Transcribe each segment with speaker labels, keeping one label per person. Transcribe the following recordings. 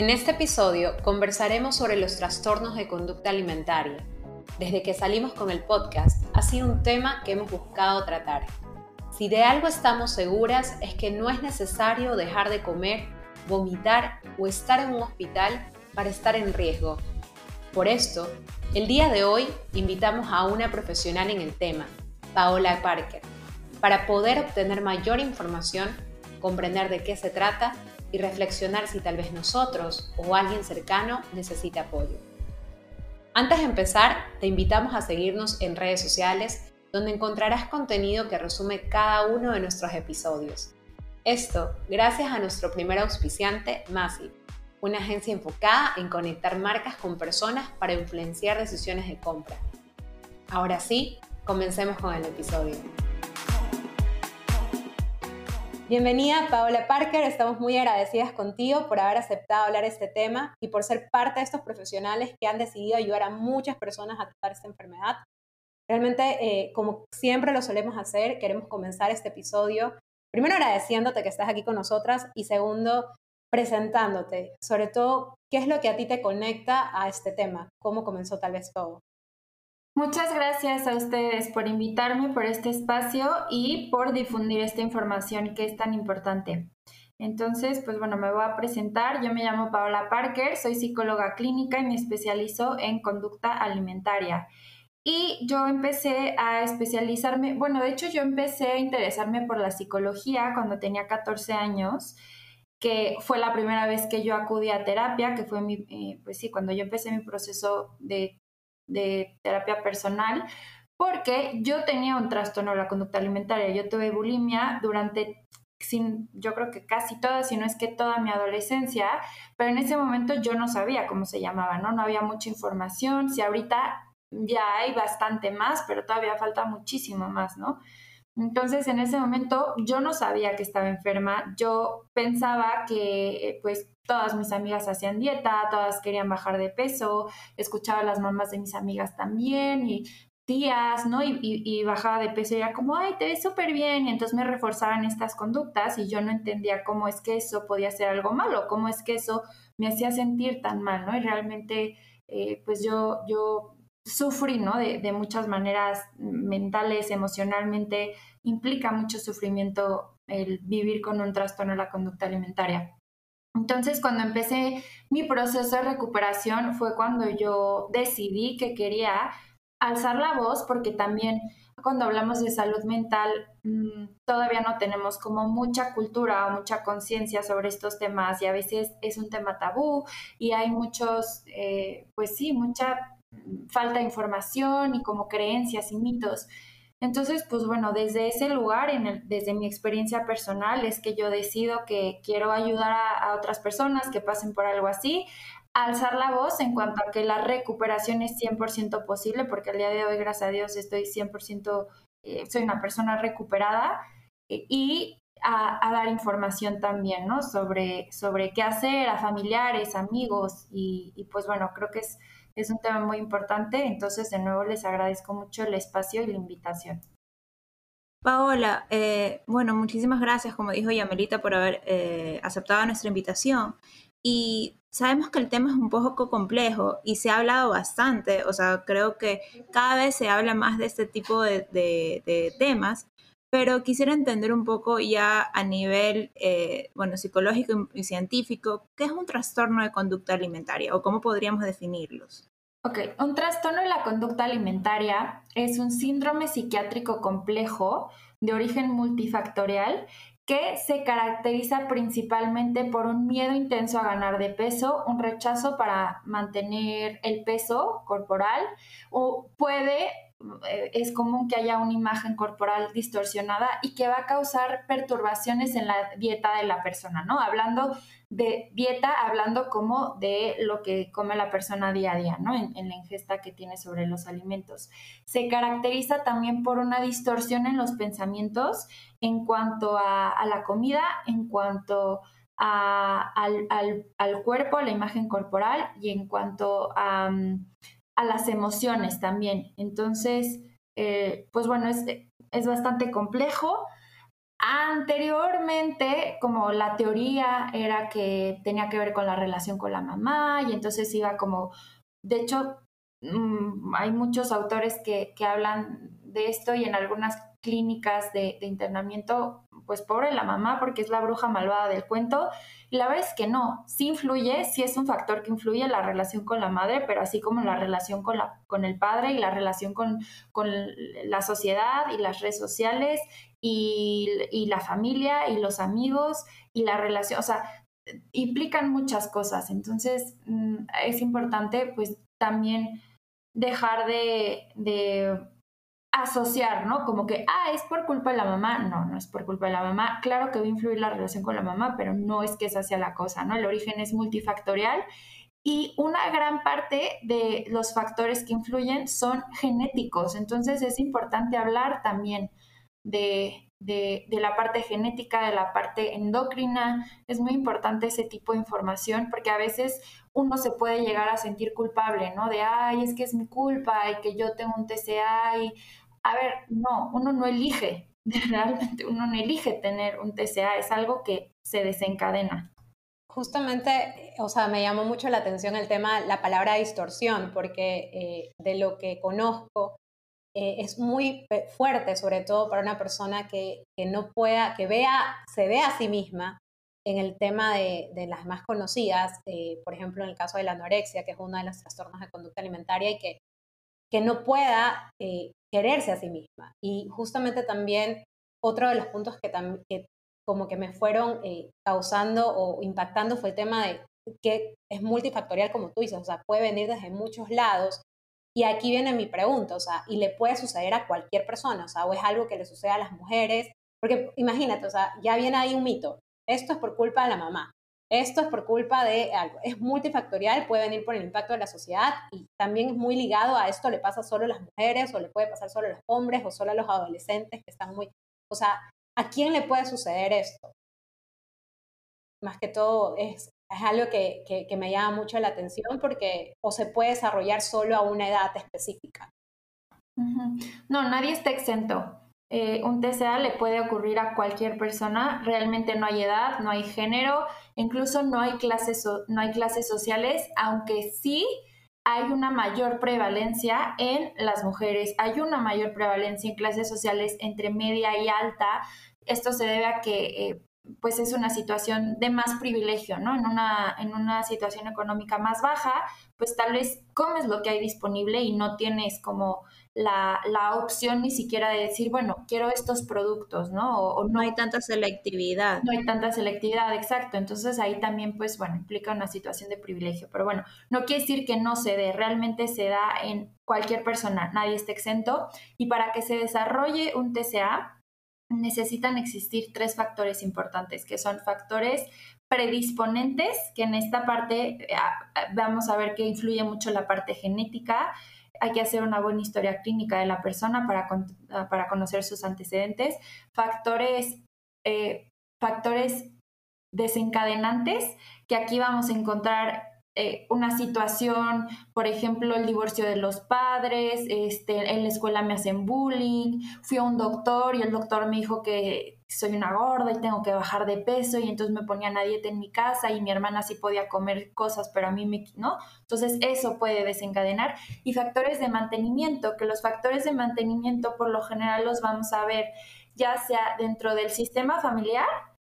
Speaker 1: En este episodio conversaremos sobre los trastornos de conducta alimentaria. Desde que salimos con el podcast ha sido un tema que hemos buscado tratar. Si de algo estamos seguras es que no es necesario dejar de comer, vomitar o estar en un hospital para estar en riesgo. Por esto, el día de hoy invitamos a una profesional en el tema, Paola Parker, para poder obtener mayor información, comprender de qué se trata y reflexionar si tal vez nosotros o alguien cercano necesita apoyo. Antes de empezar, te invitamos a seguirnos en redes sociales donde encontrarás contenido que resume cada uno de nuestros episodios. Esto gracias a nuestro primer auspiciante, Massive, una agencia enfocada en conectar marcas con personas para influenciar decisiones de compra. Ahora sí, comencemos con el episodio. Bienvenida Paola Parker, estamos muy agradecidas contigo por haber aceptado hablar este tema y por ser parte de estos profesionales que han decidido ayudar a muchas personas a tratar esta enfermedad. Realmente, eh, como siempre lo solemos hacer, queremos comenzar este episodio primero agradeciéndote que estás aquí con nosotras y segundo, presentándote, sobre todo, qué es lo que a ti te conecta a este tema, cómo comenzó tal vez todo.
Speaker 2: Muchas gracias a ustedes por invitarme por este espacio y por difundir esta información que es tan importante. Entonces, pues bueno, me voy a presentar. Yo me llamo Paola Parker, soy psicóloga clínica y me especializo en conducta alimentaria. Y yo empecé a especializarme, bueno, de hecho yo empecé a interesarme por la psicología cuando tenía 14 años, que fue la primera vez que yo acudí a terapia, que fue mi, eh, pues sí, cuando yo empecé mi proceso de de terapia personal, porque yo tenía un trastorno de la conducta alimentaria. Yo tuve bulimia durante, sin, yo creo que casi toda, si no es que toda mi adolescencia, pero en ese momento yo no sabía cómo se llamaba, ¿no? No había mucha información. Si ahorita ya hay bastante más, pero todavía falta muchísimo más, ¿no? Entonces, en ese momento yo no sabía que estaba enferma, yo pensaba que eh, pues todas mis amigas hacían dieta, todas querían bajar de peso, escuchaba a las mamás de mis amigas también y tías, ¿no? Y, bajaba de peso y era como, ay, te ves súper bien. Y entonces me reforzaban estas conductas y yo no entendía cómo es que eso podía ser algo malo, cómo es que eso me hacía sentir tan mal, ¿no? Y realmente, eh, pues yo, yo sufrí, ¿no? De, de, muchas maneras mentales, emocionalmente, implica mucho sufrimiento el vivir con un trastorno de la conducta alimentaria. Entonces, cuando empecé mi proceso de recuperación fue cuando yo decidí que quería alzar la voz, porque también cuando hablamos de salud mental mm, todavía no tenemos como mucha cultura o mucha conciencia sobre estos temas y a veces es un tema tabú y hay muchos, eh, pues sí, mucha falta de información y como creencias y mitos. Entonces, pues bueno, desde ese lugar, desde mi experiencia personal, es que yo decido que quiero ayudar a, otras personas que pasen por algo así, alzar la voz en cuanto a que la recuperación es 100% posible, porque al día de hoy, gracias a Dios, estoy 100%, eh, soy una persona recuperada eh, y a, dar información también, ¿no? Sobre, sobre qué hacer a familiares, amigos y pues bueno, creo que es es un tema muy importante, entonces de nuevo les agradezco mucho el espacio y la invitación.
Speaker 3: Paola, eh, bueno, muchísimas gracias, como dijo Yamelita, por haber eh, aceptado nuestra invitación. Y sabemos que el tema es un poco complejo y se ha hablado bastante, o sea, creo que cada vez se habla más de este tipo de, temas, pero quisiera entender un poco ya a nivel, eh, bueno, psicológico y científico, ¿qué es un trastorno de conducta alimentaria o cómo podríamos definirlos?
Speaker 2: Ok, un trastorno de la conducta alimentaria es un síndrome psiquiátrico complejo de origen multifactorial que se caracteriza principalmente por un miedo intenso a ganar de peso, un rechazo para mantener el peso corporal o puede es común que haya una imagen corporal distorsionada y que va a causar perturbaciones en la dieta de la persona, ¿no? Hablando de dieta, hablando como de lo que come la persona día a día, ¿no? En, la ingesta que tiene sobre los alimentos. Se caracteriza también por una distorsión en los pensamientos en cuanto a, la comida, en cuanto al, cuerpo, a la imagen corporal y en cuanto a, las emociones también. Entonces, eh, pues bueno, es, es bastante complejo. Anteriormente, como la teoría era que tenía que ver con la relación con la mamá y entonces iba como, de hecho, mm, hay muchos autores que, que, hablan de esto y en algunas clínicas de, internamiento, pues pobre la mamá porque es la bruja malvada del cuento. Y la verdad es que no, sí influye, sí es un factor que influye la relación con la madre, pero así como la relación con, la, con el padre y la relación con, con la sociedad y las redes sociales y, la familia y los amigos y la relación, o sea, implican muchas cosas. Entonces, mm, es importante pues también dejar de, de, asociar, ¿no? Como que, ah, es por culpa de la mamá. No, no es por culpa de la mamá. Claro que va a influir la relación con la mamá, pero no es que esa sea la cosa, ¿no? El origen es multifactorial y una gran parte de los factores que influyen son genéticos. Entonces, es importante hablar también de, de, la parte genética, de la parte endocrina. Es muy importante ese tipo de información porque a veces uno se puede llegar a sentir culpable, ¿no? De, ay, es que es mi culpa y que yo tengo un TCA y, a ver, no, uno no elige, realmente uno no elige tener un TCA, es algo que se desencadena.
Speaker 1: Justamente, o sea, me llamó mucho la atención el tema, la palabra distorsión, porque eh, de lo que conozco, eh, es muy fuerte, sobre todo para una persona que, no pueda, que vea, se vea a sí misma en el tema de, las más conocidas, eh, por ejemplo, en el caso de la anorexia, que es uno de los trastornos de conducta alimentaria y que, que no pueda eh, quererse a sí misma. Y justamente también otro de los puntos que, como que me fueron causando o impactando fue el tema de que es multifactorial, como tú dices, o sea, puede venir desde muchos lados y aquí viene mi pregunta, o sea, y le puede suceder a cualquier persona, o sea, o es algo que le sucede a las mujeres, porque imagínate, o sea, ya viene ahí un mito, esto es por culpa de la mamá, esto es por culpa de algo, es multifactorial, puede venir por el impacto de la sociedad y también es muy ligado a esto le pasa solo a las mujeres o le puede pasar solo a los hombres o solo a los adolescentes que están muy, o sea, ¿a quién le puede suceder esto? Más que todo es algo que, que, me llama mucho la atención porque o se puede desarrollar solo a una edad específica.
Speaker 2: No, nadie está exento. Eh, un TCA le puede ocurrir a cualquier persona, realmente no hay edad, no hay género, incluso no hay clases, no hay clases sociales, aunque sí hay una mayor prevalencia en las mujeres, hay una mayor prevalencia en clases sociales entre media y alta. Esto se debe a que eh, pues es una situación de más privilegio, ¿no? En una, en una situación económica más baja, pues tal vez comes lo que hay disponible y no tienes como la, la opción ni siquiera de decir, bueno, quiero estos productos, ¿no?
Speaker 3: O, no, hay tanta selectividad.
Speaker 2: No hay tanta selectividad, exacto. Entonces ahí también, pues bueno, implica una situación de privilegio. Pero bueno, no quiere decir que no se dé, realmente se da en cualquier persona, nadie está exento. Y para que se desarrolle un TCA, necesitan existir tres factores importantes, que son factores predisponentes, que en esta parte eh, vamos a ver que influye mucho la parte genética. Hay que hacer una buena historia clínica de la persona para, ah, para conocer sus antecedentes. Factores, eh, factores desencadenantes, que aquí vamos a encontrar eh, una situación, por ejemplo, el divorcio de los padres, este, en la escuela me hacen bullying, fui a un doctor y el doctor me dijo que soy una gorda y tengo que bajar de peso y entonces me ponían a dieta en mi casa y mi hermana sí podía comer cosas, pero a mí me, ¿no? Entonces eso puede desencadenar. Y factores de mantenimiento, que los factores de mantenimiento por lo general los vamos a ver ya sea dentro del sistema familiar,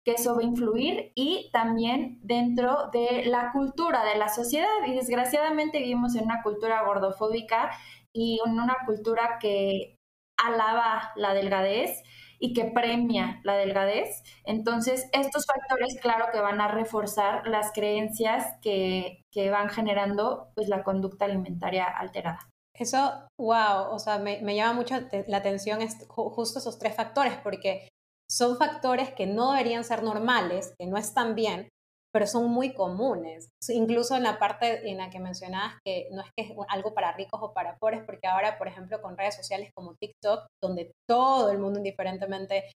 Speaker 2: que eso va a influir y también dentro de la cultura de la sociedad. Y desgraciadamente vivimos en una cultura gordofóbica y en una cultura que alaba la delgadez y que premia la delgadez. Entonces, estos factores, claro que van a reforzar las creencias que, que van generando pues, la conducta alimentaria alterada.
Speaker 1: Eso, wow, o sea, me, llama mucho la atención justo esos tres factores, porque son factores que no deberían ser normales, que no están bien, pero son muy comunes. Incluso en la parte en la que mencionabas que no es que es algo para ricos o para pobres, porque ahora, por ejemplo, con redes sociales como TikTok, donde todo el mundo, indiferentemente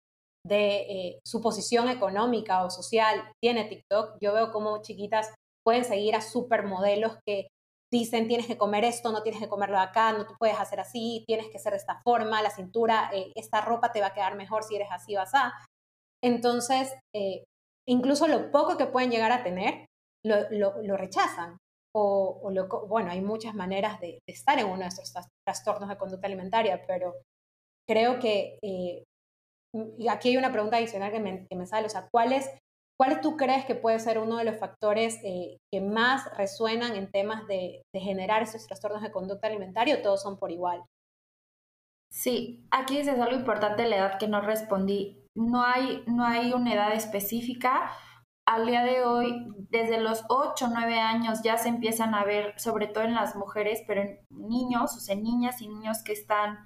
Speaker 1: de eh, su posición económica o social, tiene TikTok, yo veo como chiquitas pueden seguir a supermodelos que dicen tienes que comer esto, no tienes que comerlo acá, no te puedes hacer así, tienes que ser de esta forma, la cintura, eh, esta ropa te va a quedar mejor si eres así o así. Entonces, eh, incluso lo poco que pueden llegar a tener, lo, rechazan. O, bueno, hay muchas maneras de, estar en uno de estos trastornos de conducta alimentaria, pero creo que eh, aquí hay una pregunta adicional que me, que me sale, o sea, ¿cuáles ¿Cuál tú crees que puede ser uno de los factores eh, que más resuenan en temas de, generar esos trastornos de conducta alimentaria o todos son por igual?
Speaker 2: Sí, aquí es algo importante la edad que no respondí. No hay, no hay una edad específica. Al día de hoy, desde los 8 o 9 años ya se empiezan a ver, sobre todo en las mujeres, pero en niños, o sea, niñas y niños que están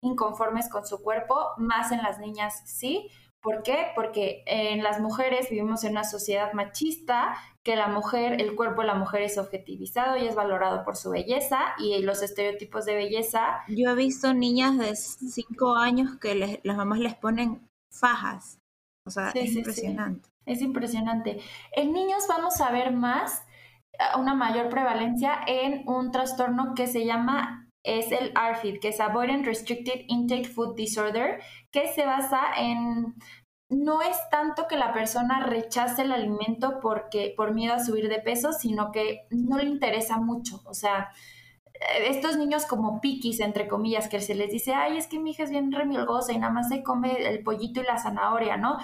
Speaker 2: inconformes con su cuerpo, más en las niñas sí, ¿Por qué? Porque en las mujeres vivimos en una sociedad machista, que la mujer, el cuerpo de la mujer es objetivizado y es valorado por su belleza y los estereotipos de belleza.
Speaker 3: Yo he visto niñas de 5 años que las mamás les ponen fajas. O sea, es impresionante.
Speaker 2: Es impresionante. En niños vamos a ver más, una mayor prevalencia en un trastorno que se llama es el ARFID, que es Avoidant Restricted Intake Food Disorder, que se basa en no es tanto que la persona rechace el alimento porque por miedo a subir de peso, sino que no le interesa mucho, o sea, estos niños como piquis, entre comillas, que se les dice, ay, es que mi hija es bien remilgosa y nada más se come el pollito y la zanahoria, ¿no?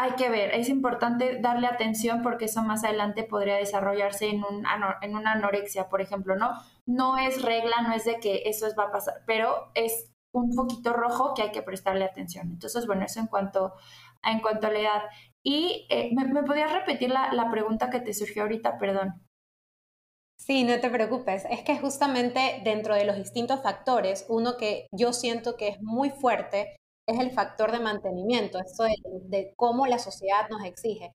Speaker 2: hay que ver, es importante darle atención porque eso más adelante podría desarrollarse en, un, en una anorexia, por ejemplo, ¿no? No es regla, no es de que eso va a pasar, pero es un poquito rojo que hay que prestarle atención. Entonces, bueno, eso en cuanto, en cuanto a la edad. Y eh, ¿me, ¿me, podías repetir la, la pregunta que te surgió ahorita? Perdón.
Speaker 1: Sí, no te preocupes. Es que justamente dentro de los distintos factores, uno que yo siento que es muy fuerte es el factor de mantenimiento, esto de, cómo la sociedad nos exige.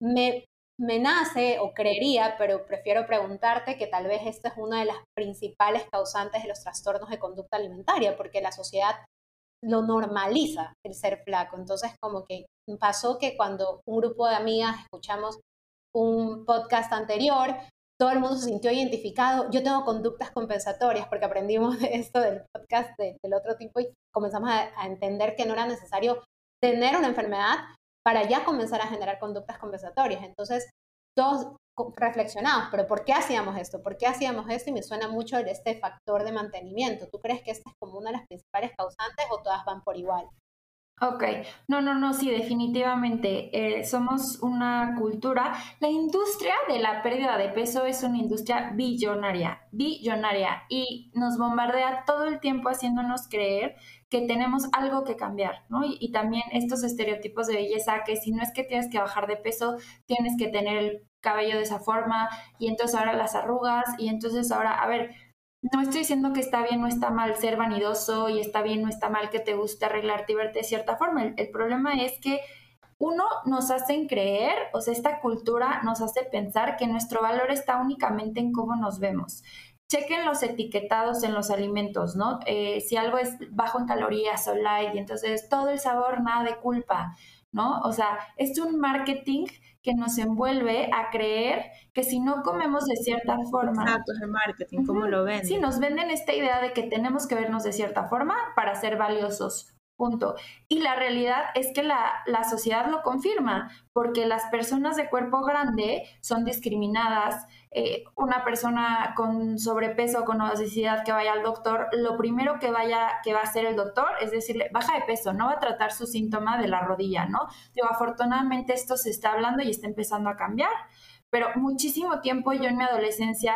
Speaker 1: Me, me, nace o creería, pero prefiero preguntarte que tal vez esta es una de las principales causantes de los trastornos de conducta alimentaria, porque la sociedad lo normaliza el ser flaco. Entonces, como que pasó que cuando un grupo de amigas escuchamos un podcast anterior, todo el mundo se sintió identificado. Yo tengo conductas compensatorias porque aprendimos de esto del podcast del otro tipo y comenzamos a, entender que no era necesario tener una enfermedad para ya comenzar a generar conductas compensatorias. Entonces, todos reflexionamos, pero ¿por qué hacíamos esto? ¿Por qué hacíamos esto? Y me suena mucho este factor de mantenimiento. ¿Tú crees que esta es como una de las principales causantes o todas van por igual?
Speaker 2: Ok, no, no, no, sí, definitivamente. Eh, somos una cultura. La industria de la pérdida de peso es una industria billonaria, billonaria, y nos bombardea todo el tiempo haciéndonos creer que tenemos algo que cambiar, ¿no? Y, y también estos estereotipos de belleza, que si no es que tienes que bajar de peso, tienes que tener el cabello de esa forma, y entonces ahora las arrugas, y entonces ahora, a ver, no estoy diciendo que está bien o está mal ser vanidoso y está bien o está mal que te guste arreglarte y verte de cierta forma. El, problema es que uno nos hacen creer, o sea, esta cultura nos hace pensar que nuestro valor está únicamente en cómo nos vemos. Chequen los etiquetados en los alimentos, ¿no? Eh, si algo es bajo en calorías o light, y entonces todo el sabor, nada de culpa, ¿no? O sea, es un marketing que nos envuelve a creer que si no comemos de cierta forma.
Speaker 3: Exacto, es el marketing, ¿cómo lo ven?
Speaker 2: Sí, nos venden esta idea de que tenemos que vernos de cierta forma para ser valiosos. Y la realidad es que la, la, sociedad lo confirma, porque las personas de cuerpo grande son discriminadas. Eh, una persona con sobrepeso o con obesidad que vaya al doctor, lo primero que vaya que va a hacer el doctor es decirle, baja de peso, no va a tratar su síntoma de la rodilla, ¿no? Digo, afortunadamente esto se está hablando y está empezando a cambiar, pero muchísimo tiempo yo en mi adolescencia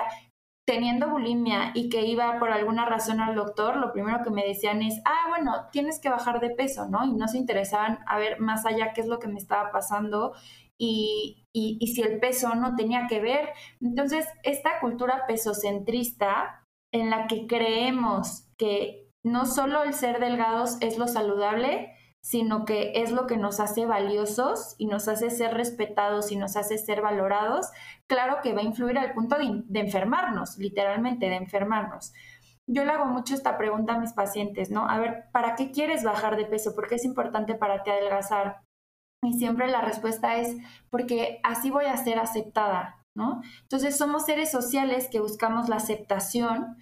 Speaker 2: teniendo bulimia y que iba por alguna razón al doctor, lo primero que me decían es, ah, bueno, tienes que bajar de peso, ¿no? Y no se interesaban a ver más allá qué es lo que me estaba pasando y, y, si el peso no tenía que ver. Entonces, esta cultura pesocentrista en la que creemos que no solo el ser delgados es lo saludable, sino que es lo que nos hace valiosos y nos hace ser respetados y nos hace ser valorados, claro que va a influir al punto de, enfermarnos, literalmente, de enfermarnos. Yo le hago mucho esta pregunta a mis pacientes, ¿no? A ver, ¿para qué quieres bajar de peso? ¿Por qué es importante para ti adelgazar? Y siempre la respuesta es porque así voy a ser aceptada, ¿no? Entonces somos seres sociales que buscamos la aceptación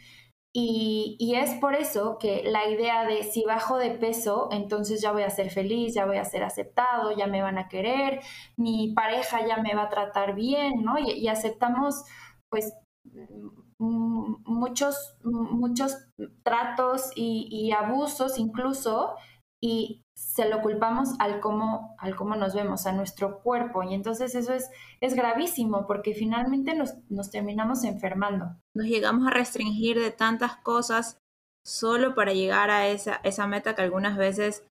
Speaker 2: y, es por eso que la idea de si bajo de peso, entonces ya voy a ser feliz, ya voy a ser aceptado, ya me van a querer, mi pareja ya me va a tratar bien, ¿no? Y, aceptamos, pues, muchos, muchos tratos y, y abusos incluso, y se lo culpamos al cómo, al cómo nos vemos, a nuestro cuerpo. Y entonces eso es, gravísimo porque finalmente nos, terminamos enfermando.
Speaker 3: Nos llegamos a restringir de tantas cosas solo para llegar a esa, meta que algunas veces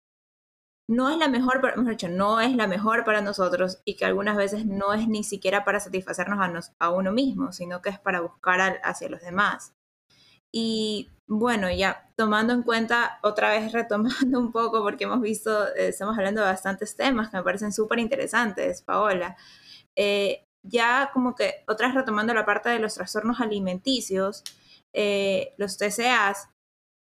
Speaker 3: no es la mejor, mejor dicho, no es la mejor para nosotros y que algunas veces no es ni siquiera para satisfacernos a, nos, a uno mismo, sino que es para buscar hacia los demás. Y bueno, ya tomando en cuenta, otra vez retomando un poco, porque hemos visto, eh, estamos hablando de bastantes temas que me parecen súper interesantes, Paola. Eh, ya como que otra vez retomando la parte de los trastornos alimenticios, eh, los TCAs,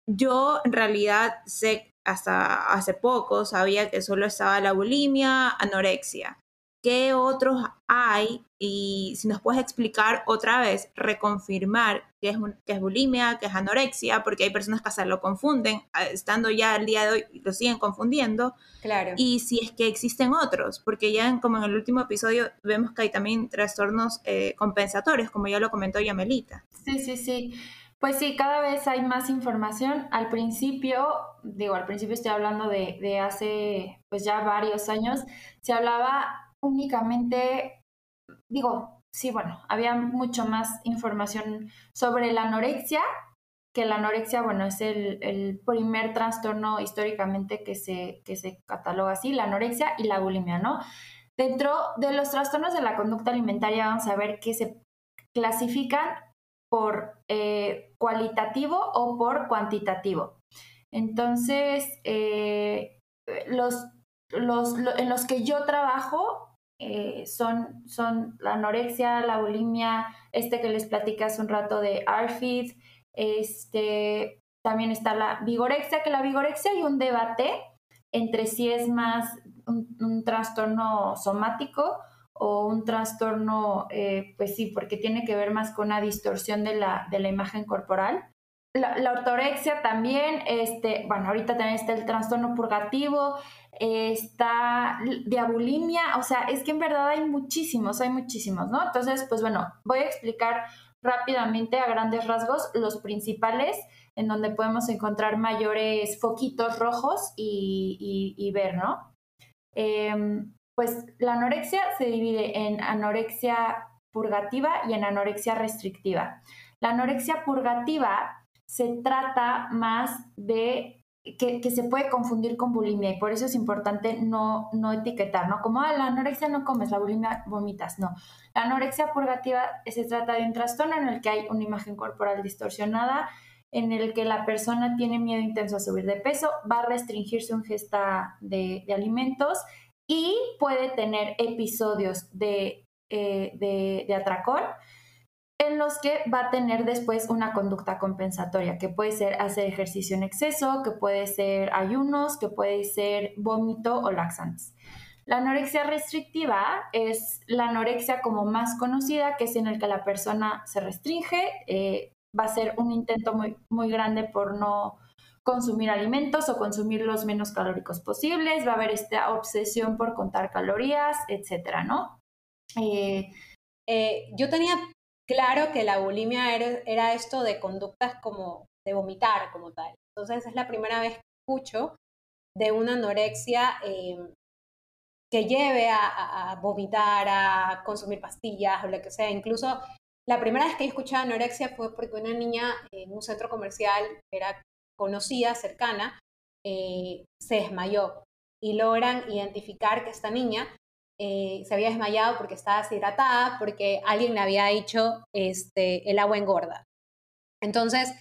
Speaker 3: yo en realidad sé, hasta hace poco sabía que solo estaba la bulimia, anorexia. ¿Qué otros hay? Y si nos puedes explicar otra vez, reconfirmar qué es, es bulimia, qué es anorexia, porque hay personas que se lo confunden, estando ya el día de hoy lo siguen confundiendo.
Speaker 1: Claro.
Speaker 3: Y si es que existen otros, porque ya como en el último episodio vemos que hay también trastornos eh, compensatorios, como ya lo comentó Yamelita.
Speaker 2: Sí, sí, sí. Pues sí, cada vez hay más información. Al principio, digo, al principio estoy hablando de, de hace pues ya varios años, se hablaba únicamente, digo, sí, bueno, había mucho más información sobre la anorexia, que la anorexia, bueno, es el, primer trastorno históricamente que se, que se cataloga así, la anorexia y la bulimia, ¿no? Dentro de los trastornos de la conducta alimentaria vamos a ver que se clasifican por eh, cualitativo o por cuantitativo. Entonces, eh, los, los, en los que yo trabajo eh, son, son la anorexia, la bulimia, este que les platicé hace un rato de ARFID, este, también está la vigorexia, que la vigorexia hay un debate entre si es más un, trastorno somático o un trastorno, eh, pues sí, porque tiene que ver más con una distorsión de la, de la imagen corporal. La, la, ortorexia también, este, bueno, ahorita también está el trastorno purgativo, está diabulimia, o sea, es que en verdad hay muchísimos, hay muchísimos, ¿no? Entonces, pues bueno, voy a explicar rápidamente a grandes rasgos los principales en donde podemos encontrar mayores foquitos rojos y, ver, ¿no? Em, pues la anorexia se divide en anorexia purgativa y en anorexia restrictiva. La anorexia purgativa se trata más de que, se puede confundir con bulimia y por eso es importante no, no etiquetar, ¿no? Como, ah, la anorexia no comes, la bulimia vomitas, no. La anorexia purgativa se trata de un trastorno en el que hay una imagen corporal distorsionada, en el que la persona tiene miedo intenso a subir de peso, va a restringir su ingesta de, alimentos y puede tener episodios de, eh, de, de atracón en los que va a tener después una conducta compensatoria, que puede ser hacer ejercicio en exceso, que puede ser ayunos, que puede ser vómito o laxantes. La anorexia restrictiva es la anorexia como más conocida, que es en el que la persona se restringe, eh, va a ser un intento muy, muy grande por no consumir alimentos o consumir los menos calóricos posibles, va a haber esta obsesión por contar calorías, etcétera, ¿no?
Speaker 1: Eh, eh, yo tenía claro que la bulimia era, esto de conductas como de vomitar como tal. Entonces es la primera vez que escucho de una anorexia em, que lleve a, vomitar, a consumir pastillas o lo que sea. Incluso la primera vez que he escuchado anorexia fue porque una niña en un centro comercial que era conocida, cercana, eh, se desmayó y logran identificar que esta niña eh, se había desmayado porque estaba deshidratada, porque alguien le había dicho este, el agua engorda. Entonces,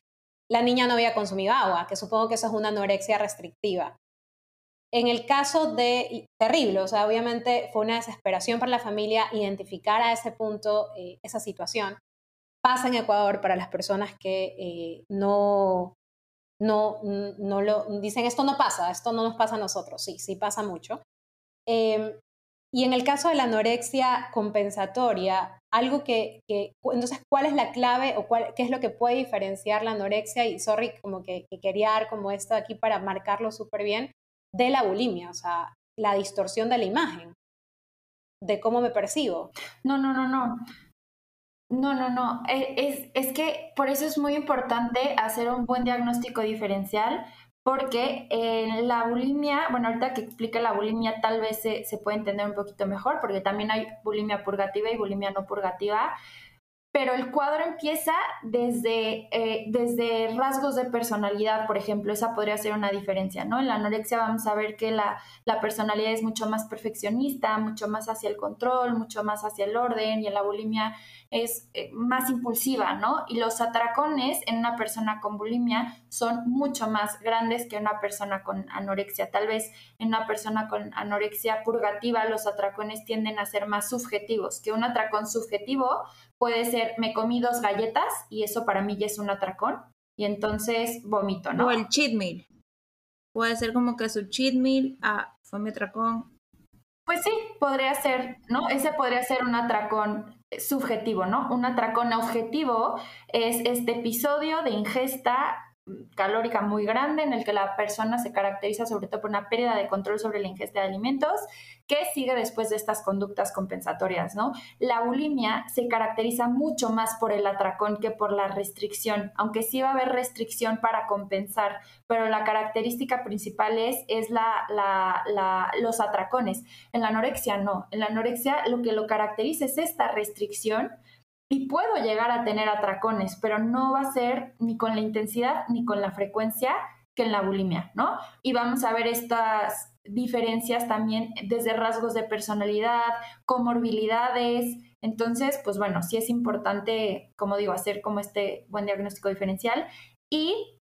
Speaker 1: la niña no había consumido agua, que supongo que eso es una anorexia restrictiva. En el caso de, terrible, o sea, obviamente fue una desesperación para la familia identificar a ese punto eh, esa situación. Pasa en Ecuador para las personas que eh, no, no, no lo, dicen esto no pasa, esto no nos pasa a nosotros, sí, sí pasa mucho. Em, y en el caso de la anorexia compensatoria, algo que, entonces, ¿cuál es la clave o qué es lo que puede diferenciar la anorexia? Y sorry, como que, quería dar como esto aquí para marcarlo súper bien, de la bulimia, o sea, la distorsión de la imagen, de cómo me percibo.
Speaker 2: No, no, no, no. No, no, no. E, es, es que por eso es muy importante hacer un buen diagnóstico diferencial, porque en la bulimia, bueno, ahorita que explique la bulimia tal vez se, se, puede entender un poquito mejor, porque también hay bulimia purgativa y bulimia no purgativa, pero el cuadro empieza desde, eh, desde rasgos de personalidad, por ejemplo, esa podría ser una diferencia, ¿no? En la anorexia vamos a ver que la, la, personalidad es mucho más perfeccionista, mucho más hacia el control, mucho más hacia el orden, y en la bulimia es eh, más impulsiva, ¿no? Y los atracones en una persona con bulimia son mucho más grandes que una persona con anorexia. Tal vez en una persona con anorexia purgativa los atracones tienden a ser más subjetivos, que un atracón subjetivo puede ser me comí dos galletas y eso para mí ya es un atracón y entonces vomito, ¿no?
Speaker 3: O el cheat meal. Puede ser como que su cheat meal, ah, fue mi atracón.
Speaker 2: Pues sí, podría ser, ¿no? Ese podría ser un atracón subjetivo, ¿no? Un atracón objetivo es este episodio de ingesta calórica muy grande en el que la persona se caracteriza sobre todo por una pérdida de control sobre la ingesta de alimentos que sigue después de estas conductas compensatorias, ¿no? La bulimia se caracteriza mucho más por el atracón que por la restricción, aunque sí va a haber restricción para compensar, pero la característica principal es, es la, los atracones. En la anorexia no, en la anorexia lo que lo caracteriza es esta restricción y puedo llegar a tener atracones, pero no va a ser ni con la intensidad ni con la frecuencia que en la bulimia, ¿no? Y vamos a ver estas diferencias también desde rasgos de personalidad, comorbilidades. Entonces, pues bueno, sí es importante, como digo, hacer como este buen diagnóstico diferencial. Y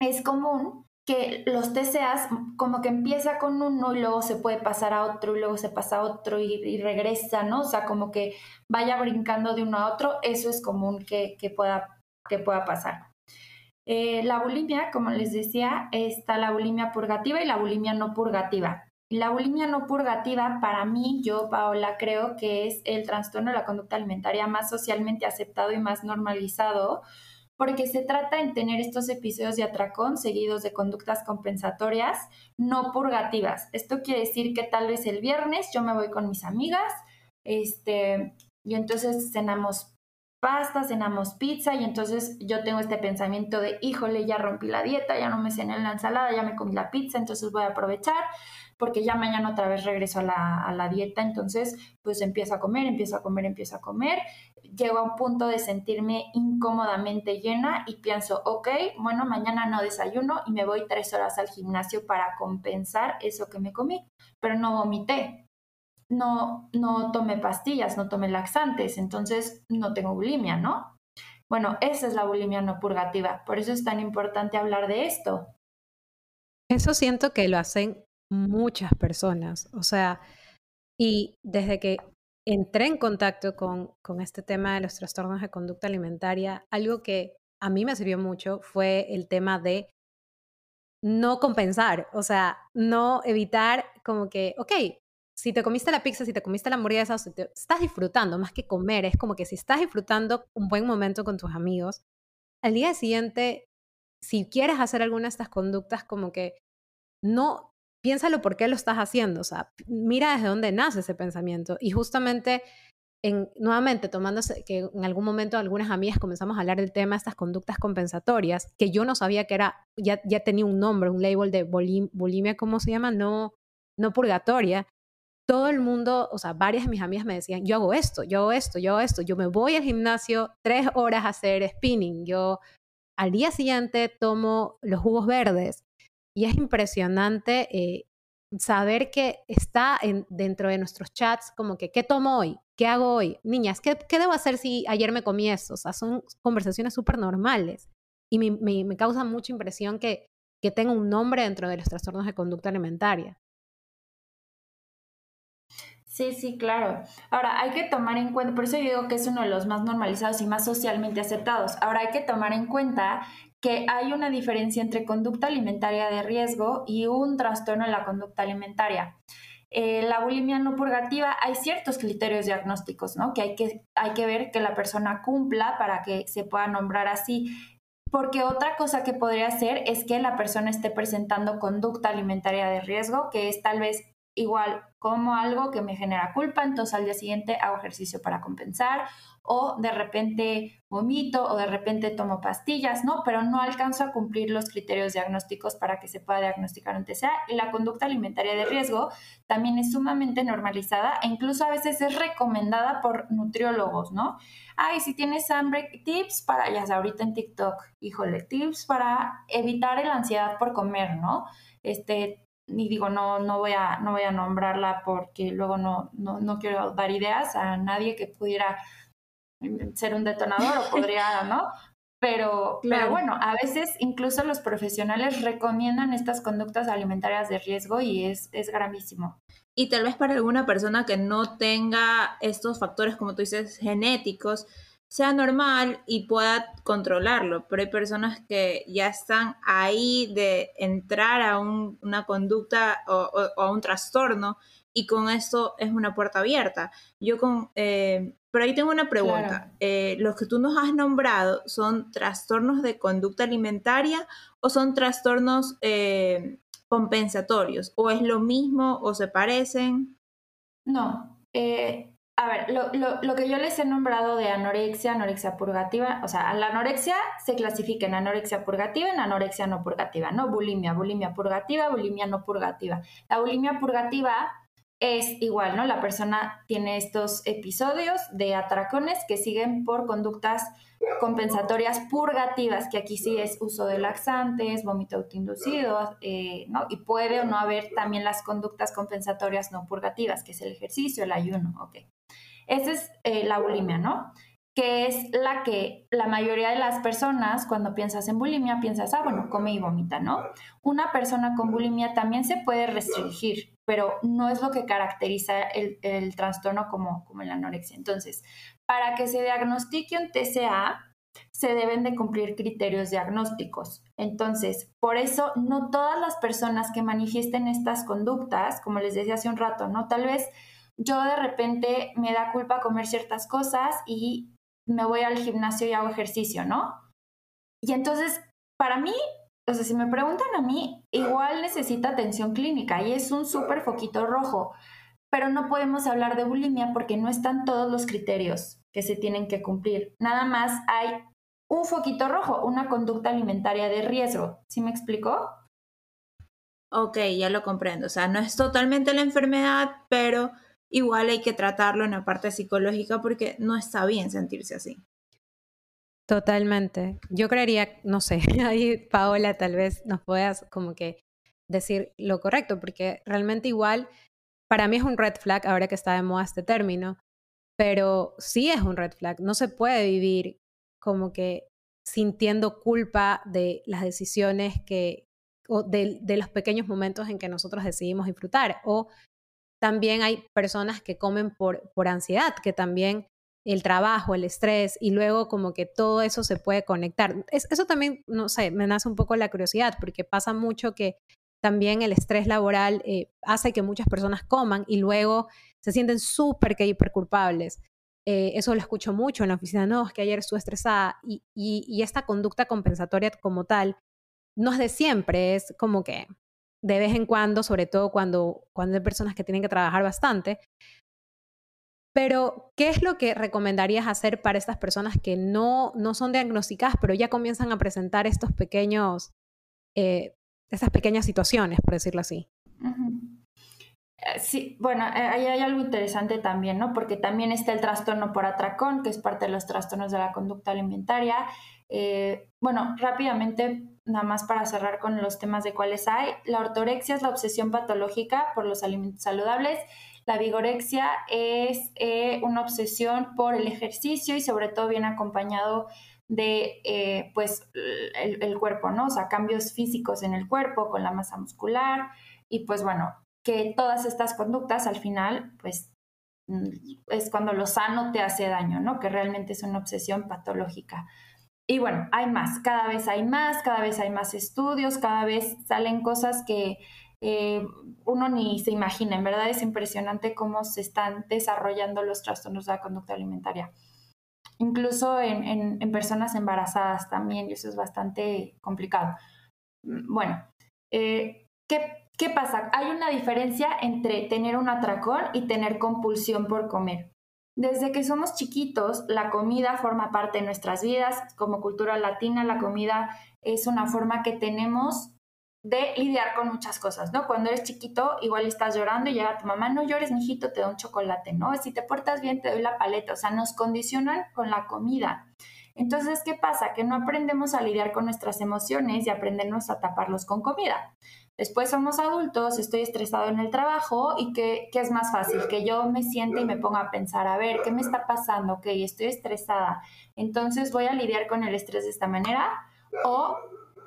Speaker 2: es común que los TCAs como que empieza con uno y luego se puede pasar a otro y luego se pasa a otro y, regresa, ¿no? O sea, como que vaya brincando de uno a otro, eso es común que, pueda, que pueda pasar. Eh, la bulimia, como les decía, está la bulimia purgativa y la bulimia no purgativa. La bulimia no purgativa, para mí, yo, Paola, creo que es el trastorno de la conducta alimentaria más socialmente aceptado y más normalizado porque se trata en tener estos episodios de atracón seguidos de conductas compensatorias no purgativas. Esto quiere decir que tal vez el viernes yo me voy con mis amigas, este, y entonces cenamos pasta, cenamos pizza y entonces yo tengo este pensamiento de, híjole, ya rompí la dieta, ya no me cené la ensalada, ya me comí la pizza, entonces voy a aprovechar porque ya mañana otra vez regreso a la, a la dieta, entonces pues empiezo a comer, empiezo a comer, empiezo a comer, llego a un punto de sentirme incómodamente llena y pienso, ok, bueno, mañana no desayuno y me voy tres horas al gimnasio para compensar eso que me comí, pero no vomité, no, no tomé pastillas, no tomé laxantes, entonces no tengo bulimia, ¿no? Bueno, esa es la bulimia no purgativa, por eso es tan importante hablar de esto.
Speaker 1: Eso siento que lo hacen muchas personas. O sea, y desde que entré en contacto con, con este tema de los trastornos de conducta alimentaria, algo que a mí me sirvió mucho fue el tema de no compensar, o sea, no evitar como que, ok, si te comiste la pizza, si te comiste la hamburguesa, si te, estás disfrutando más que comer, es como que si estás disfrutando un buen momento con tus amigos, al día siguiente, si quieres hacer alguna de estas conductas, como que no piénsalo por qué lo estás haciendo, o sea, mira desde dónde nace ese pensamiento. Y justamente, en, nuevamente, tomándose que en algún momento algunas amigas comenzamos a hablar del tema de estas conductas compensatorias, que yo no sabía que era, ya, ya tenía un nombre, un label de bulimia, ¿cómo se llama? No, no purgatoria. Todo el mundo, o sea, varias de mis amigas me decían, yo hago esto, yo hago esto, yo hago esto, yo me voy al gimnasio tres horas a hacer spinning, yo al día siguiente tomo los jugos verdes, y es impresionante eh, saber que está dentro de nuestros chats como que, ¿qué tomo hoy? ¿Qué hago hoy? Niñas, ¿qué, debo hacer si ayer me comí eso? O sea, son conversaciones súper normales. y me, causa mucha impresión que, que tenga un nombre dentro de los trastornos de conducta alimentaria.
Speaker 2: Sí, sí, claro. Ahora, hay que tomar en cuenta, por eso yo digo que es uno de los más normalizados y más socialmente aceptados. Ahora, hay que tomar en cuenta que hay una diferencia entre conducta alimentaria de riesgo y un trastorno en la conducta alimentaria. Eh, la bulimia no purgativa, hay ciertos criterios diagnósticos, ¿no? Que hay, que hay que ver que la persona cumpla para que se pueda nombrar así. Porque otra cosa que podría ser es que la persona esté presentando conducta alimentaria de riesgo, que es tal vez igual como algo que me genera culpa, entonces al día siguiente hago ejercicio para compensar o de repente vomito o de repente tomo pastillas, ¿no? Pero no alcanzo a cumplir los criterios diagnósticos para que se pueda diagnosticar un TCA. Y la conducta alimentaria de riesgo también es sumamente normalizada e incluso a veces es recomendada por nutriólogos, ¿no? Ay, si tienes hambre, tips para, ya ahorita en TikTok, híjole, tips para evitar la ansiedad por comer, ¿no? Este, y digo, no, no, voy a, no voy a nombrarla porque luego no, no, no quiero dar ideas a nadie que pudiera ser un detonador o podría, ¿no? Pero, pero bueno, a veces incluso los profesionales recomiendan estas conductas alimentarias de riesgo y es, es gravísimo.
Speaker 3: Y tal vez para alguna persona que no tenga estos factores, como tú dices, genéticos, sea normal y pueda controlarlo, pero hay personas que ya están ahí de entrar a una conducta o, a un trastorno y con esto es una puerta abierta. Yo con, eh, pero ahí tengo una pregunta. Eh, ¿Los que tú nos has nombrado son trastornos de conducta alimentaria o son trastornos eh, compensatorios? ¿O es lo mismo o se parecen?
Speaker 2: No, a ver, lo, lo, lo, que yo les he nombrado de anorexia, anorexia purgativa, o sea, la anorexia se clasifica en anorexia purgativa en anorexia no purgativa, ¿no? Bulimia, bulimia purgativa, bulimia no purgativa. La bulimia purgativa es igual, ¿no? La persona tiene estos episodios de atracones que siguen por conductas compensatorias purgativas, que aquí sí es uso de laxantes, vómito autoinducido, eh, ¿no? Y puede o no haber también las conductas compensatorias no purgativas, que es el ejercicio, el ayuno, ok. Esa es eh, la bulimia, ¿no? Que es la que la mayoría de las personas, cuando piensas en bulimia, piensas, ah, bueno, come y vomita, ¿no? Una persona con bulimia también se puede restringir, pero no es lo que caracteriza el, trastorno como, como la anorexia. Entonces, para que se diagnostique un TCA, se deben de cumplir criterios diagnósticos. Entonces, por eso no todas las personas que manifiesten estas conductas, como les decía hace un rato, ¿no? Tal vez yo de repente me da culpa comer ciertas cosas y me voy al gimnasio y hago ejercicio, ¿no? Y entonces, para mí, o sea, si me preguntan a mí, igual necesita atención clínica y es un súper foquito rojo, pero no podemos hablar de bulimia porque no están todos los criterios que se tienen que cumplir. Nada más hay un foquito rojo, una conducta alimentaria de riesgo. ¿Sí me explicó?
Speaker 3: Ok, ya lo comprendo. O sea, no es totalmente la enfermedad, pero igual hay que tratarlo en la parte psicológica porque no está bien sentirse así.
Speaker 1: Totalmente. Yo creería, no sé, ahí Paola tal vez nos puedas como que decir lo correcto, porque realmente igual, para mí es un red flag ahora que está de moda este término, pero sí es un red flag. No se puede vivir como que sintiendo culpa de las decisiones que, o de, de los pequeños momentos en que nosotros decidimos disfrutar, o también hay personas que comen por, por ansiedad, que también el trabajo, el estrés y luego como que todo eso se puede conectar. eso también, no sé, me nace un poco la curiosidad porque pasa mucho que también el estrés laboral eh, hace que muchas personas coman y luego se sienten súper que hiper culpables. Eh, eso lo escucho mucho en la oficina, no, es que ayer estuve estresada y, y esta conducta compensatoria como tal no es de siempre, es como que de vez en cuando, sobre todo cuando, cuando hay personas que tienen que trabajar bastante. Pero, ¿qué es lo que recomendarías hacer para estas personas que no, no son diagnosticadas, pero ya comienzan a presentar estos pequeños, eh, estas pequeñas situaciones, por decirlo así?
Speaker 2: Eh, sí, bueno, eh, ahí hay algo interesante también, ¿no? Porque también está el trastorno por atracón, que es parte de los trastornos de la conducta alimentaria. Bueno, rápidamente nada más para cerrar con los temas de cuáles hay. La ortorexia es la obsesión patológica por los alimentos saludables. La vigorexia es eh, una obsesión por el ejercicio y sobre todo viene acompañado de eh, pues el, el, cuerpo, ¿no? O sea, cambios físicos en el cuerpo con la masa muscular y pues bueno, que todas estas conductas al final pues mm, es cuando lo sano te hace daño, ¿no? Que realmente es una obsesión patológica. Y bueno, hay más, cada vez hay más, cada vez hay más estudios, cada vez salen cosas que eh, uno ni se imagina. En verdad es impresionante cómo se están desarrollando los trastornos de la conducta alimentaria. Incluso en, personas embarazadas también, y eso es bastante complicado. Mm, bueno, eh, ¿qué, ¿qué pasa? Hay una diferencia entre tener un atracón y tener compulsión por comer. Desde que somos chiquitos, la comida forma parte de nuestras vidas. Como cultura latina, la comida es una forma que tenemos de lidiar con muchas cosas, ¿no? Cuando eres chiquito, igual estás llorando y llega tu mamá, no llores, mijito, te da un chocolate, ¿no? Si te portas bien, te doy la paleta. O sea, nos condicionan con la comida. Entonces, ¿qué pasa? Que no aprendemos a lidiar con nuestras emociones y aprendemos a taparlos con comida. Después somos adultos, estoy estresado en el trabajo y ¿qué, es más fácil? Que yo me siente y me ponga a pensar, a ver, ¿qué me está pasando? Ok, estoy estresada. Entonces voy a lidiar con el estrés de esta manera o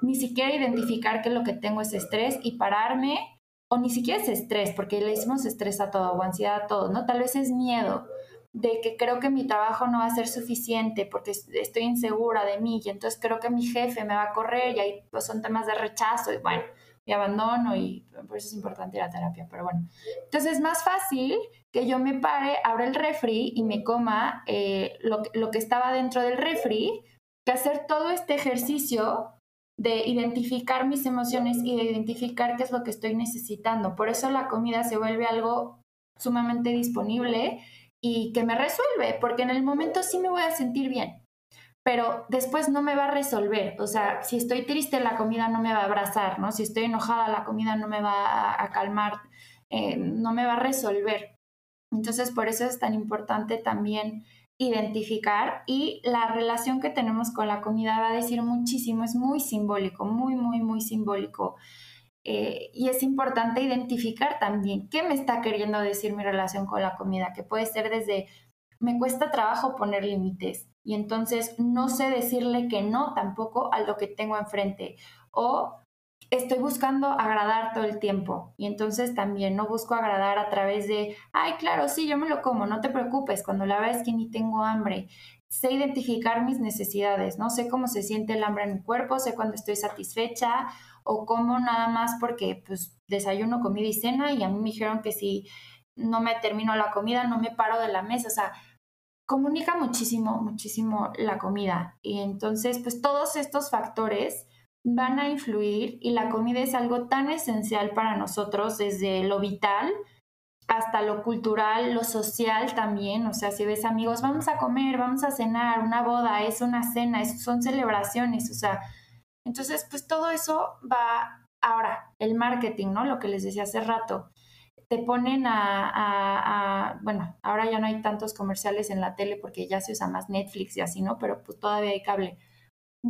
Speaker 2: ni siquiera identificar que lo que tengo es estrés y pararme o ni siquiera es estrés, porque le decimos estrés a todo o ansiedad a todo, ¿no? Tal vez es miedo de que creo que mi trabajo no va a ser suficiente porque estoy insegura de mí y entonces creo que mi jefe me va a correr y ahí pues, son temas de rechazo y bueno y abandono y por eso es importante ir a terapia, pero bueno. Entonces es más fácil que yo me pare, abra el refri y me coma eh, lo, lo que estaba dentro del refri, que hacer todo este ejercicio de identificar mis emociones y de identificar qué es lo que estoy necesitando. Por eso la comida se vuelve algo sumamente disponible y que me resuelve, porque en el momento sí me voy a sentir bien pero después no me va a resolver. O sea, si estoy triste, la comida no me va a abrazar, ¿no? Si estoy enojada, la comida no me va a, calmar, eh, no me va a resolver. Entonces, por eso es tan importante también identificar y la relación que tenemos con la comida va a decir muchísimo, es muy simbólico, muy, muy, muy simbólico. Eh, y es importante identificar también qué me está queriendo decir mi relación con la comida, que puede ser desde me cuesta trabajo poner límites, y entonces no sé decirle que no tampoco a lo que tengo enfrente o estoy buscando agradar todo el tiempo y entonces también no busco agradar a través de, ay, claro, sí, yo me lo como, no te preocupes, cuando la verdad es que ni tengo hambre. Sé identificar mis necesidades, ¿no? Sé cómo se siente el hambre en mi cuerpo, sé cuando estoy satisfecha o como nada más porque pues desayuno, comida y cena y a mí me dijeron que si no me termino la comida no me paro de la mesa, o sea, comunica muchísimo, muchísimo la comida. Y entonces, pues todos estos factores van a influir y la comida es algo tan esencial para nosotros desde lo vital hasta lo cultural, lo social también, o sea, si ves amigos, vamos a comer, vamos a cenar, una boda, es una cena, son celebraciones, o sea, entonces, pues todo eso va ahora, el marketing, ¿no? Lo que les decía hace rato te ponen a, bueno, ahora ya no hay tantos comerciales en la tele porque ya se usa más Netflix y así, ¿no? Pero pues todavía hay cable.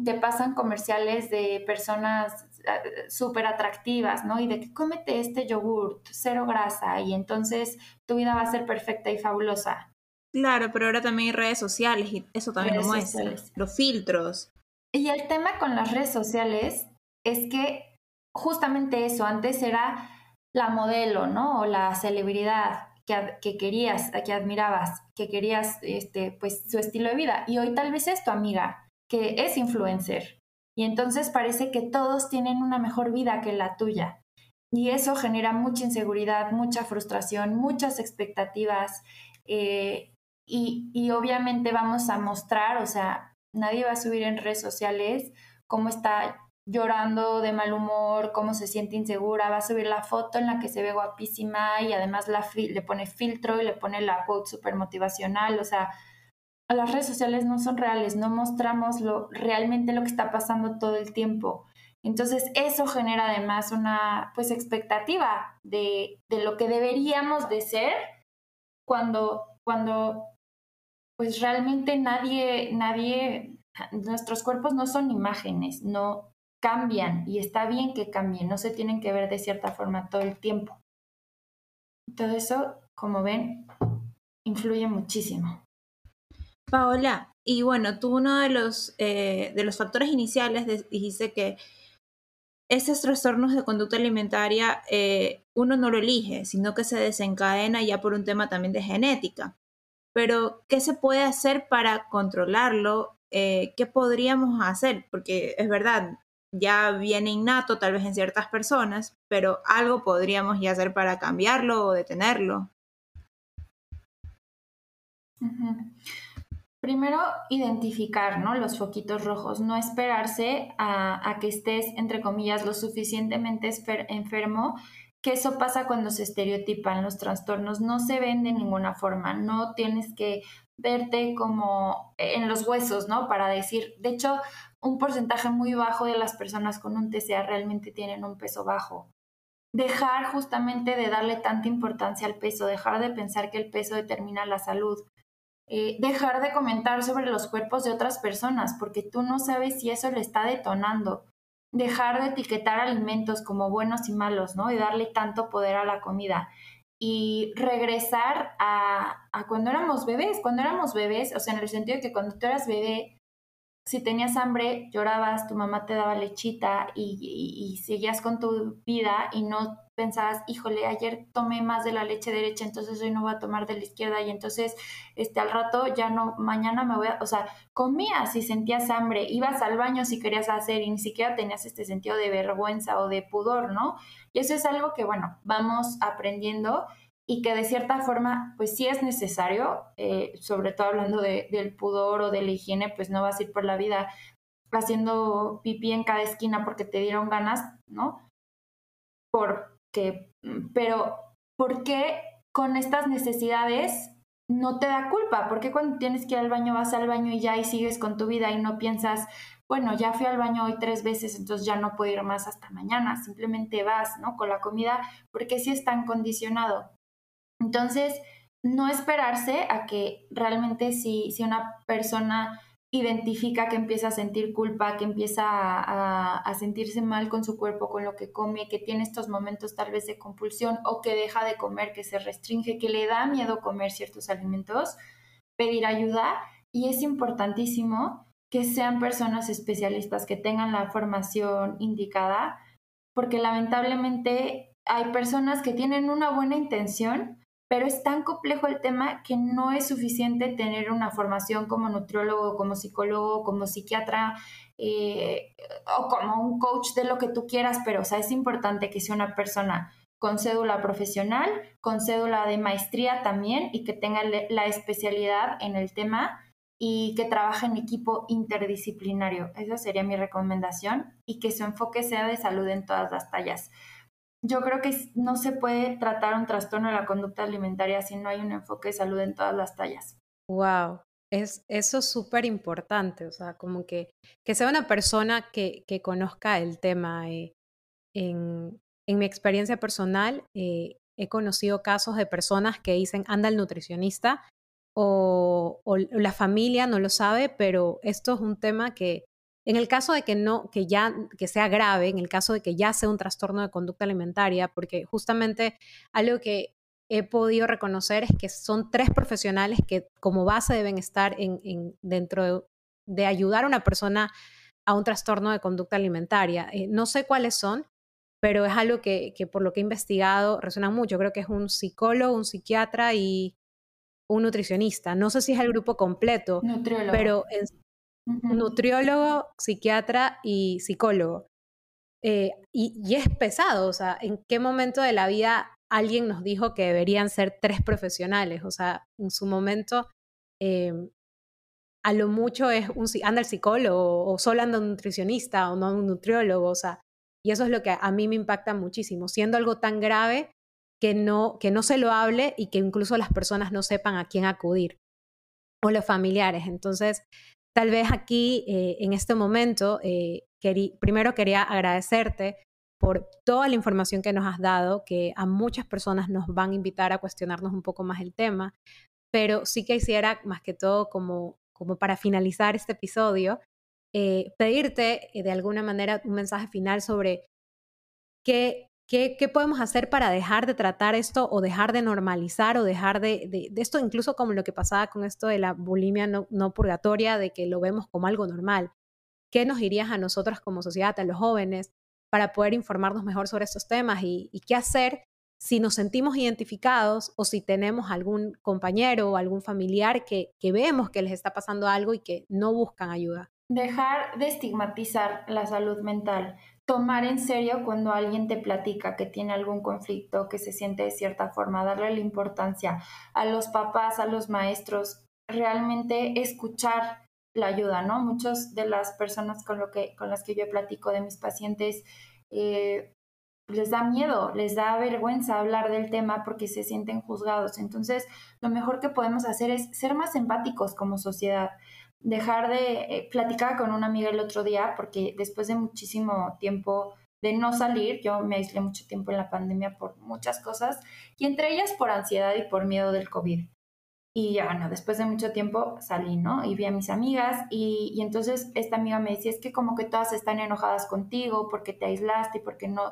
Speaker 2: Te pasan comerciales de personas eh, súper atractivas, ¿no? Y de que cómete este yogurt, cero grasa, y entonces tu vida va a ser perfecta y fabulosa.
Speaker 3: Claro, pero ahora también hay redes sociales y eso también lo muestra. Los filtros.
Speaker 2: Y el tema con las redes sociales es que justamente eso, antes era la modelo, ¿no? O la celebridad que, que, querías, que admirabas, que querías, este, pues, su estilo de vida. Y hoy tal vez es tu amiga, que es influencer. Y entonces parece que todos tienen una mejor vida que la tuya. Y eso genera mucha inseguridad, mucha frustración, muchas expectativas. Eh, y, y obviamente vamos a mostrar, o sea, nadie va a subir en redes sociales cómo está llorando de mal humor, cómo se siente insegura, va a subir la foto en la que se ve guapísima y además le pone filtro y le pone la quote súper motivacional, o sea, las redes sociales no son reales, no mostramos lo, realmente lo que está pasando todo el tiempo. Entonces eso genera además una pues expectativa de, de lo que deberíamos de ser cuando, cuando pues realmente nadie, nadie, nuestros cuerpos no son imágenes, no, cambian y está bien que cambien, no se tienen que ver de cierta forma todo el tiempo. Todo eso como ven, influye muchísimo.
Speaker 3: Paola, y bueno, tú uno de los, eh, de los factores iniciales dijiste que esos trastornos de conducta alimentaria eh, uno no lo elige, sino que se desencadena ya por un tema también de genética. Pero, ¿qué se puede hacer para controlarlo? Eh, ¿Qué podríamos hacer? Porque es verdad, ya viene innato tal vez en ciertas personas, pero algo podríamos ya hacer para cambiarlo o detenerlo.
Speaker 2: Primero, identificar ¿no? los foquitos rojos, no esperarse a, que estés, entre comillas, lo suficientemente enfermo, que eso pasa cuando se estereotipan los trastornos, no se ven de ninguna forma, no tienes que verte como en los huesos, ¿no? Para decir, de hecho, un porcentaje muy bajo de las personas con un TCA realmente tienen un peso bajo. Dejar justamente de darle tanta importancia al peso, dejar de pensar que el peso determina la salud eh, dejar de comentar sobre los cuerpos de otras personas, porque tú no sabes si eso le está detonando. Dejar de etiquetar alimentos como buenos y malos, ¿no? Y darle tanto poder a la comida. Y regresar a, a cuando éramos bebés. Cuando éramos bebés, o sea, en el sentido de que cuando tú eras bebé, si tenías hambre, llorabas, tu mamá te daba lechita y, seguías con tu vida y no pensabas, híjole, ayer tomé más de la leche derecha, entonces hoy no voy a tomar de la izquierda y entonces este al rato ya no, mañana me voy a, o sea, comías si sentías hambre, ibas al baño si querías hacer y ni siquiera tenías este sentido de vergüenza o de pudor, ¿no? Y eso es algo que, bueno, vamos aprendiendo y que de cierta forma, pues sí es necesario, eh, sobre todo hablando del pudor o de la higiene, pues no vas a ir por la vida haciendo pipí en cada esquina porque te dieron ganas, ¿no? Porque, pero, ¿por qué con estas necesidades no te da culpa? ¿Por qué cuando tienes que ir al baño vas al baño y ya y sigues con tu vida y no piensas, bueno, ya fui al baño hoy tres veces, entonces ya no puedo ir más hasta mañana, simplemente vas, ¿no? Con la comida, porque sí es tan condicionado. Entonces, no esperarse a que realmente si, si una persona identifica que empieza a sentir culpa, que empieza a, sentirse mal con su cuerpo, con lo que come, que tiene estos momentos tal vez de compulsión o que deja de comer, que se restringe, que le da miedo comer ciertos alimentos, pedir ayuda. Y es importantísimo que sean personas especialistas, que tengan la formación indicada, porque lamentablemente hay personas que tienen una buena intención, pero es tan complejo el tema que no es suficiente tener una formación como nutriólogo, como psicólogo, como psiquiatra eh, o como un coach de lo que tú quieras, pero o es importante que sea una persona con cédula profesional, con cédula de maestría también y que tenga la especialidad en el tema y que trabaje en equipo interdisciplinario. Esa sería mi recomendación y que su enfoque sea de salud en todas las tallas yo creo que no se puede tratar un trastorno de la conducta alimentaria si no hay un enfoque de salud en todas las tallas.
Speaker 1: Wow, es, eso es súper importante, o sea, como que, que sea una persona que, que conozca el tema. Eh, en, en, mi experiencia personal, eh, he conocido casos de personas que dicen, anda el nutricionista, o, o, la familia no lo sabe, pero esto es un tema que, en el caso de que no, que ya, que sea grave, en el caso de que ya sea un trastorno de conducta alimentaria, porque justamente algo que he podido reconocer es que son tres profesionales que como base deben estar en, dentro de, ayudar a una persona a un trastorno de conducta alimentaria. Eh, no sé cuáles son, pero es algo que, por lo que he investigado resuena mucho. Creo que es un psicólogo, un psiquiatra y un nutricionista. No sé si es el grupo completo, pero en, nutriólogo, psiquiatra y psicólogo. Eh, y, es pesado, o sea, ¿en qué momento de la vida alguien nos dijo que deberían ser tres profesionales? O sea, en su momento, em, a lo mucho es un, anda el psicólogo o solo anda un nutricionista o no un nutriólogo, o sea, y eso es lo que a mí me impacta muchísimo, siendo algo tan grave que no, que no se lo hable y que incluso las personas no sepan a quién acudir o los familiares. Entonces, Tal vez aquí, eh, en este momento, eh, primero quería agradecerte por toda la información que nos has dado, que a muchas personas nos van a invitar a cuestionarnos un poco más el tema, pero sí que quisiera, más que todo, como, como para finalizar este episodio, eh, pedirte de alguna manera un mensaje final sobre qué, ¿Qué, podemos hacer para dejar de tratar esto o dejar de normalizar o dejar de, de, esto, incluso como lo que pasaba con esto de la bulimia no, no, purgatoria, de que lo vemos como algo normal? ¿Qué nos dirías a nosotros como sociedad, a los jóvenes, para poder informarnos mejor sobre estos temas y, y qué hacer si nos sentimos identificados o si tenemos algún compañero o algún familiar que, que vemos que les está pasando algo y que no buscan ayuda?
Speaker 2: Dejar de estigmatizar la salud mental tomar en serio cuando alguien te platica que tiene algún conflicto, que se siente de cierta forma, darle la importancia a los papás, a los maestros, realmente escuchar la ayuda, ¿no? Muchas de las personas con, las que yo platico de mis pacientes eh, les da miedo, les da vergüenza hablar del tema porque se sienten juzgados. Entonces, lo mejor que podemos hacer es ser más empáticos como sociedad dejar de eh, platicar con una amiga el otro día porque después de muchísimo tiempo de no salir, yo me aislé mucho tiempo en la pandemia por muchas cosas y entre ellas por ansiedad y por miedo del COVID. Y ya, bueno, después de mucho tiempo salí, ¿no? Y vi a mis amigas y, y entonces esta amiga me decía, es que como que todas están enojadas contigo porque te aislaste y porque no...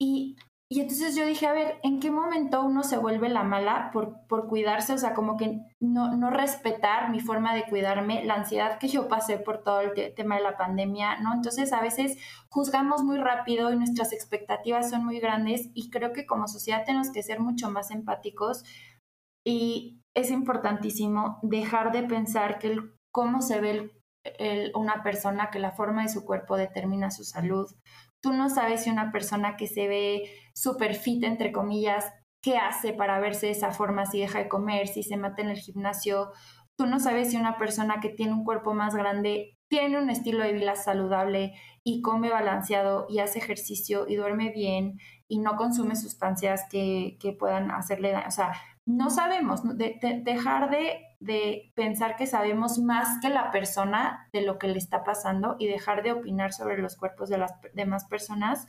Speaker 2: Y y entonces yo dije, a ver, ¿en qué momento uno se vuelve la mala por, por cuidarse? O sea, como que no, no respetar mi forma de cuidarme, la ansiedad que yo pasé por todo el tema de la pandemia, ¿no? Entonces a veces juzgamos muy rápido y nuestras expectativas son muy grandes y creo que como sociedad tenemos que ser mucho más empáticos y es importantísimo dejar de pensar que cómo se ve el, una persona, que la forma de su cuerpo determina su salud. Tú no sabes si una persona que se ve super fit, entre comillas, qué hace para verse de esa forma, si deja de comer, si se mata en el gimnasio. Tú no sabes si una persona que tiene un cuerpo más grande tiene un estilo de vida saludable y come balanceado y hace ejercicio y duerme bien y no consume sustancias que, que puedan hacerle daño. O sea, no sabemos, dejar de, de, pensar que sabemos más que la persona de lo que le está pasando y dejar de opinar sobre los cuerpos de las demás personas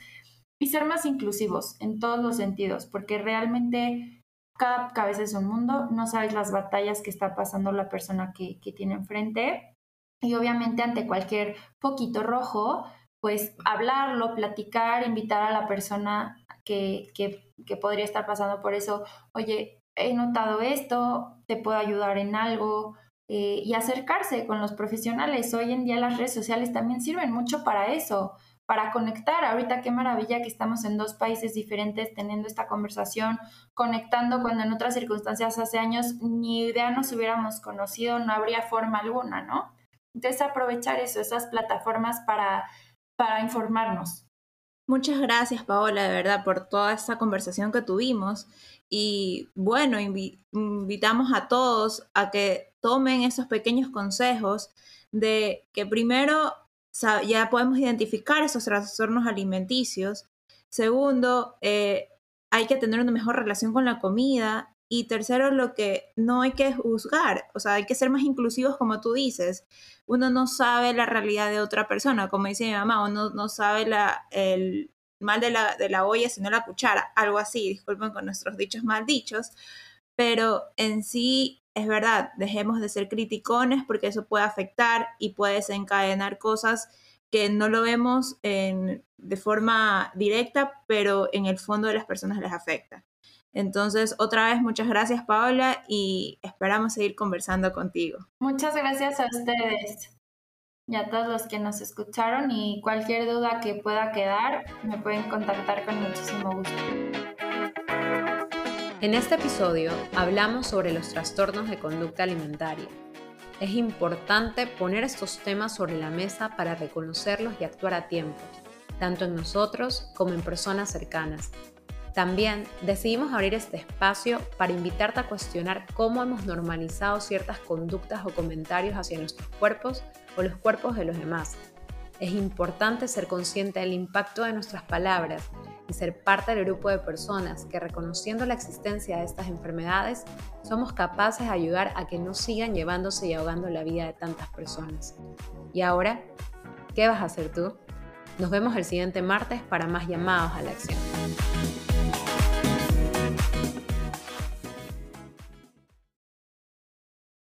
Speaker 2: y ser más inclusivos en todos los sentidos, porque realmente cada cabeza es un mundo, no sabes las batallas que está pasando la persona que, que tiene enfrente y obviamente ante cualquier poquito rojo, pues hablarlo, platicar, invitar a la persona que, que, que podría estar pasando por eso, oye, he notado esto, te puedo ayudar en algo, eh, y acercarse con los profesionales. Hoy en día las redes sociales también sirven mucho para eso, para conectar. Ahorita qué maravilla que estamos en dos países diferentes teniendo esta conversación, conectando cuando en otras circunstancias hace años ni idea nos hubiéramos conocido, no habría forma alguna, ¿no? Entonces aprovechar eso, esas plataformas para, para informarnos.
Speaker 3: Muchas gracias, Paola, de verdad, por toda esta conversación que tuvimos. Y bueno, invitamos a todos a que tomen esos pequeños consejos de que primero ya podemos identificar esos trastornos alimenticios. Segundo, eh, hay que tener una mejor relación con la comida. Y tercero, lo que no hay que juzgar, o sea, hay que ser más inclusivos como tú dices. Uno no sabe la realidad de otra persona, como dice mi mamá, uno no sabe la, el mal de la, de la olla sino la cuchara, algo así, disculpen con nuestros dichos mal dichos, pero en sí es verdad, dejemos de ser criticones porque eso puede afectar y puede desencadenar cosas que no lo vemos de forma directa, pero en el fondo de las personas les afecta. Entonces, otra vez, muchas gracias Paola y esperamos seguir conversando contigo.
Speaker 2: Muchas gracias a ustedes y a todos los que nos escucharon y cualquier duda que pueda quedar me pueden contactar con muchísimo gusto.
Speaker 1: En este episodio hablamos sobre los trastornos de conducta alimentaria. Es importante poner estos temas sobre la mesa para reconocerlos y actuar a tiempo, tanto en nosotros como en personas cercanas, también decidimos abrir este espacio para invitarte a cuestionar cómo hemos normalizado ciertas conductas o comentarios hacia nuestros cuerpos o los cuerpos de los demás. Es importante ser consciente del impacto de nuestras palabras y ser parte del grupo de personas que reconociendo la existencia de estas enfermedades somos capaces de ayudar a que no sigan llevándose y ahogando la vida de tantas personas. Y ahora, ¿qué vas a hacer tú? Nos vemos el siguiente martes para más llamados a la acción.